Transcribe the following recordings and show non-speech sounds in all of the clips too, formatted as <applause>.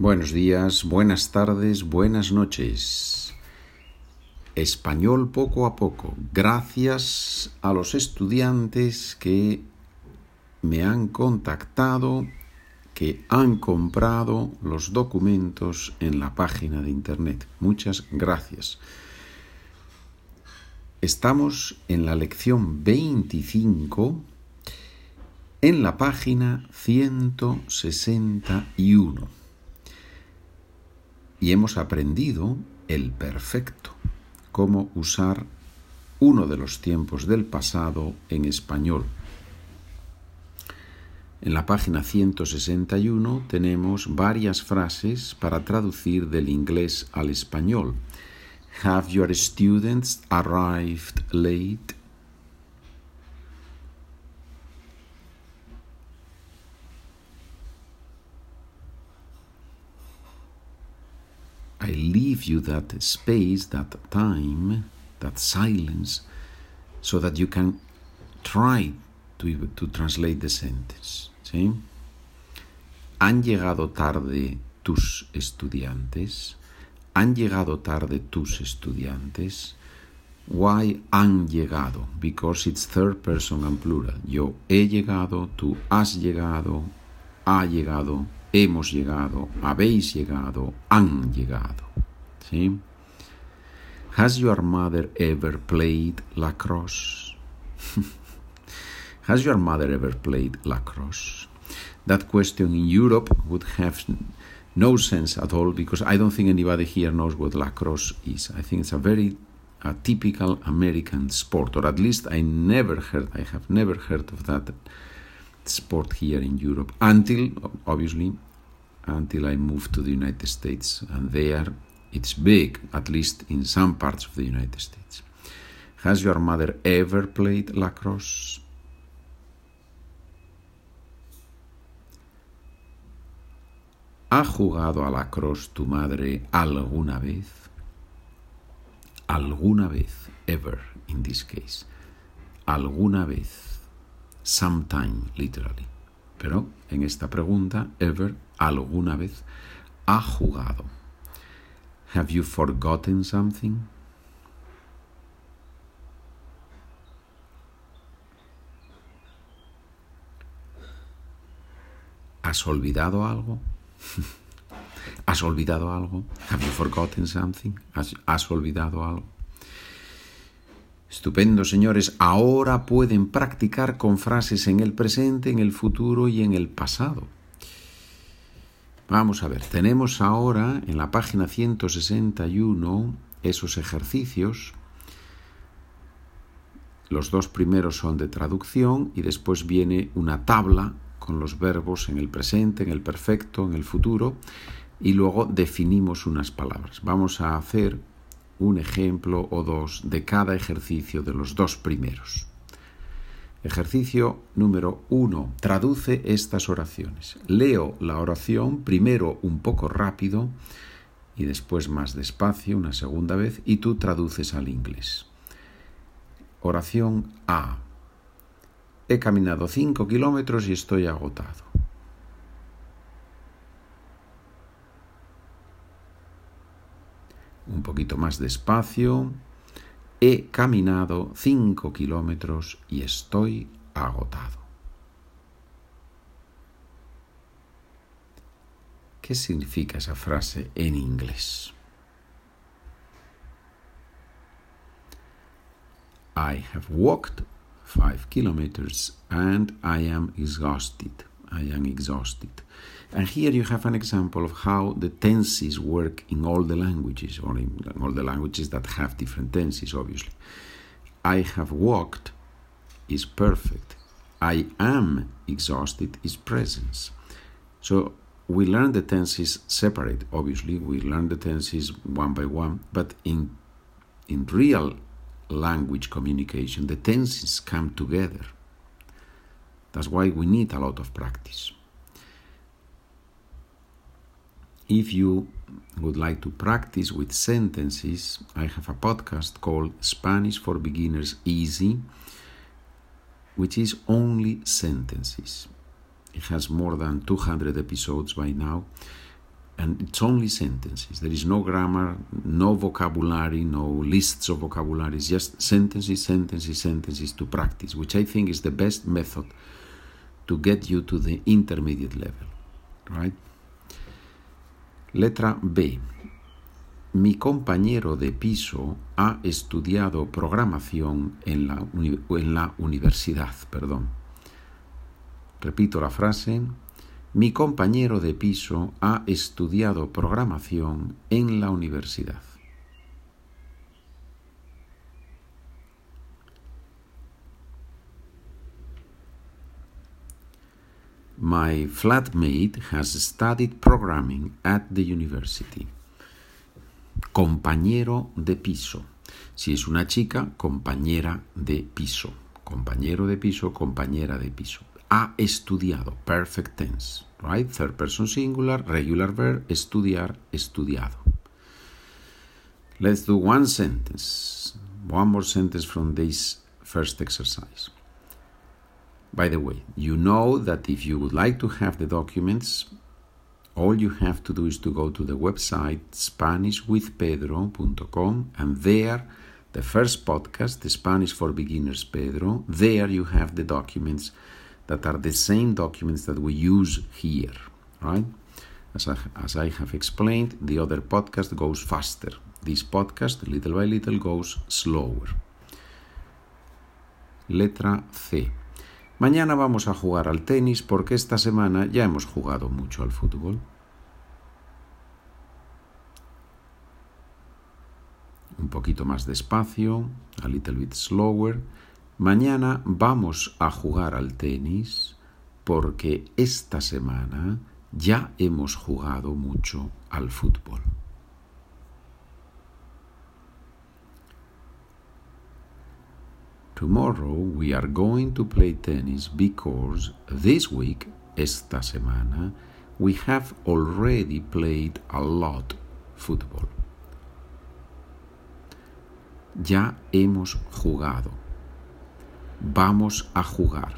Buenos días, buenas tardes, buenas noches. Español poco a poco, gracias a los estudiantes que me han contactado, que han comprado los documentos en la página de internet. Muchas gracias. Estamos en la lección 25 en la página 161 y hemos aprendido el perfecto, cómo usar uno de los tiempos del pasado en español. En la página 161 tenemos varias frases para traducir del inglés al español. Have your students arrived late? I leave that space, that time, that silence, so that you can try to, to translate the sentence. ¿sí? ¿Han llegado tarde tus estudiantes? ¿Han llegado tarde tus estudiantes? Why han llegado? Because it's third person and plural. Yo he llegado, tú has llegado, ha llegado, hemos llegado, habéis llegado, han llegado. Has your mother ever played lacrosse? <laughs> Has your mother ever played lacrosse? That question in Europe would have no sense at all because I don't think anybody here knows what lacrosse is. I think it's a very a typical American sport, or at least I never heard, I have never heard of that sport here in Europe until, obviously, until I moved to the United States. And there it's big, at least in some parts of the United States. Has your mother ever played lacrosse? ¿Ha jugado a lacrosse tu madre alguna vez? Alguna vez, ever in this case. Alguna vez sometime, literally. Pero en esta pregunta, ever, alguna vez, ha jugado. Have you forgotten something? ¿Has olvidado algo? <laughs> ¿Has olvidado algo? Have you forgotten something? ¿Has, ¿Has olvidado algo? Estupendo, señores. Ahora pueden practicar con frases en el presente, en el futuro y en el pasado. Vamos a ver, tenemos ahora en la página 161 esos ejercicios. Los dos primeros son de traducción y después viene una tabla con los verbos en el presente, en el perfecto, en el futuro y luego definimos unas palabras. Vamos a hacer un ejemplo o dos de cada ejercicio de los dos primeros. Ejercicio número uno. Traduce estas oraciones. Leo la oración primero un poco rápido y después más despacio una segunda vez y tú traduces al inglés. Oración A. He caminado cinco kilómetros y estoy agotado. un poquito más despacio. He caminado cinco kilómetros y estoy agotado. ¿Qué significa esa frase en inglés? I have walked five kilometers and I am exhausted. I am exhausted. And here you have an example of how the tenses work in all the languages, or in all the languages that have different tenses, obviously. I have walked is perfect. I am exhausted is presence. So we learn the tenses separate, obviously. We learn the tenses one by one, but in, in real language communication, the tenses come together. That's why we need a lot of practice. If you would like to practice with sentences, I have a podcast called Spanish for Beginners Easy, which is only sentences. It has more than 200 episodes by now. and it's only sentences. There is no grammar, no vocabulary, no lists of vocabulary. It's just sentences, sentences, sentences to practice, which I think is the best method to get you to the intermediate level. Right? Letra B. Mi compañero de piso ha estudiado programación en la, en la universidad. Perdón. Repito la frase. Mi compañero de piso ha estudiado programación en la universidad. My flatmate has studied programming at the university. Compañero de piso. Si es una chica, compañera de piso. Compañero de piso, compañera de piso ha estudiado, perfect tense, right? Third person singular, regular verb, estudiar, estudiado. Let's do one sentence, one more sentence from this first exercise. By the way, you know that if you would like to have the documents, all you have to do is to go to the website SpanishWithPedro.com and there the first podcast, the Spanish for Beginners Pedro, there you have the documents that are the same documents that we use here, right? As I, as I have explained, the other podcast goes faster. This podcast, little by little, goes slower. Letra C. Mañana vamos a jugar al tenis porque esta semana ya hemos jugado mucho al fútbol. Un poquito más despacio, a little bit slower. Mañana vamos a jugar al tenis porque esta semana ya hemos jugado mucho al fútbol. Tomorrow we are going to play tennis because this week, esta semana, we have already played a lot football. Ya hemos jugado vamos a jugar.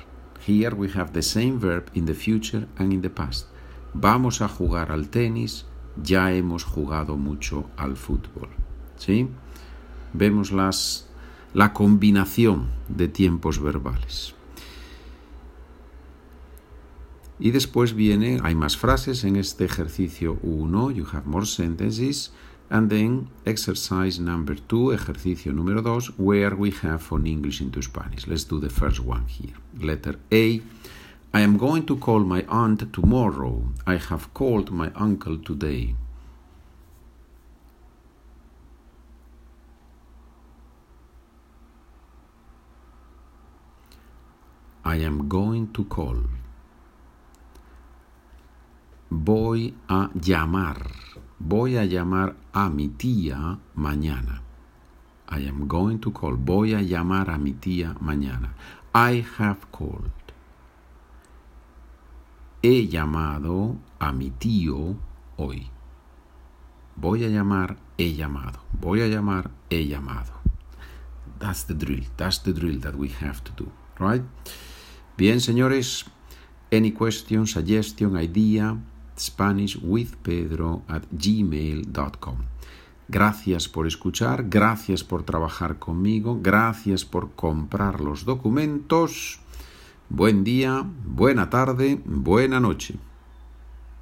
Here we have the same verb in the future and in the past. Vamos a jugar al tenis, ya hemos jugado mucho al fútbol. ¿Sí? Vemos las, la combinación de tiempos verbales. Y después viene, hay más frases en este ejercicio 1, you have more sentences. And then exercise number two, ejercicio número dos, where we have from English into Spanish. Let's do the first one here. Letter A. I am going to call my aunt tomorrow. I have called my uncle today. I am going to call. Voy a llamar. Voy a llamar a mi tía mañana. I am going to call. Voy a llamar a mi tía mañana. I have called. He llamado a mi tío hoy. Voy a llamar, he llamado. Voy a llamar, he llamado. That's the drill. That's the drill that we have to do. Right? Bien, señores. Any question, suggestion, idea? SpanishWithPedro at gmail.com. Gracias por escuchar, gracias por trabajar conmigo, gracias por comprar los documentos. Buen día, buena tarde, buena noche.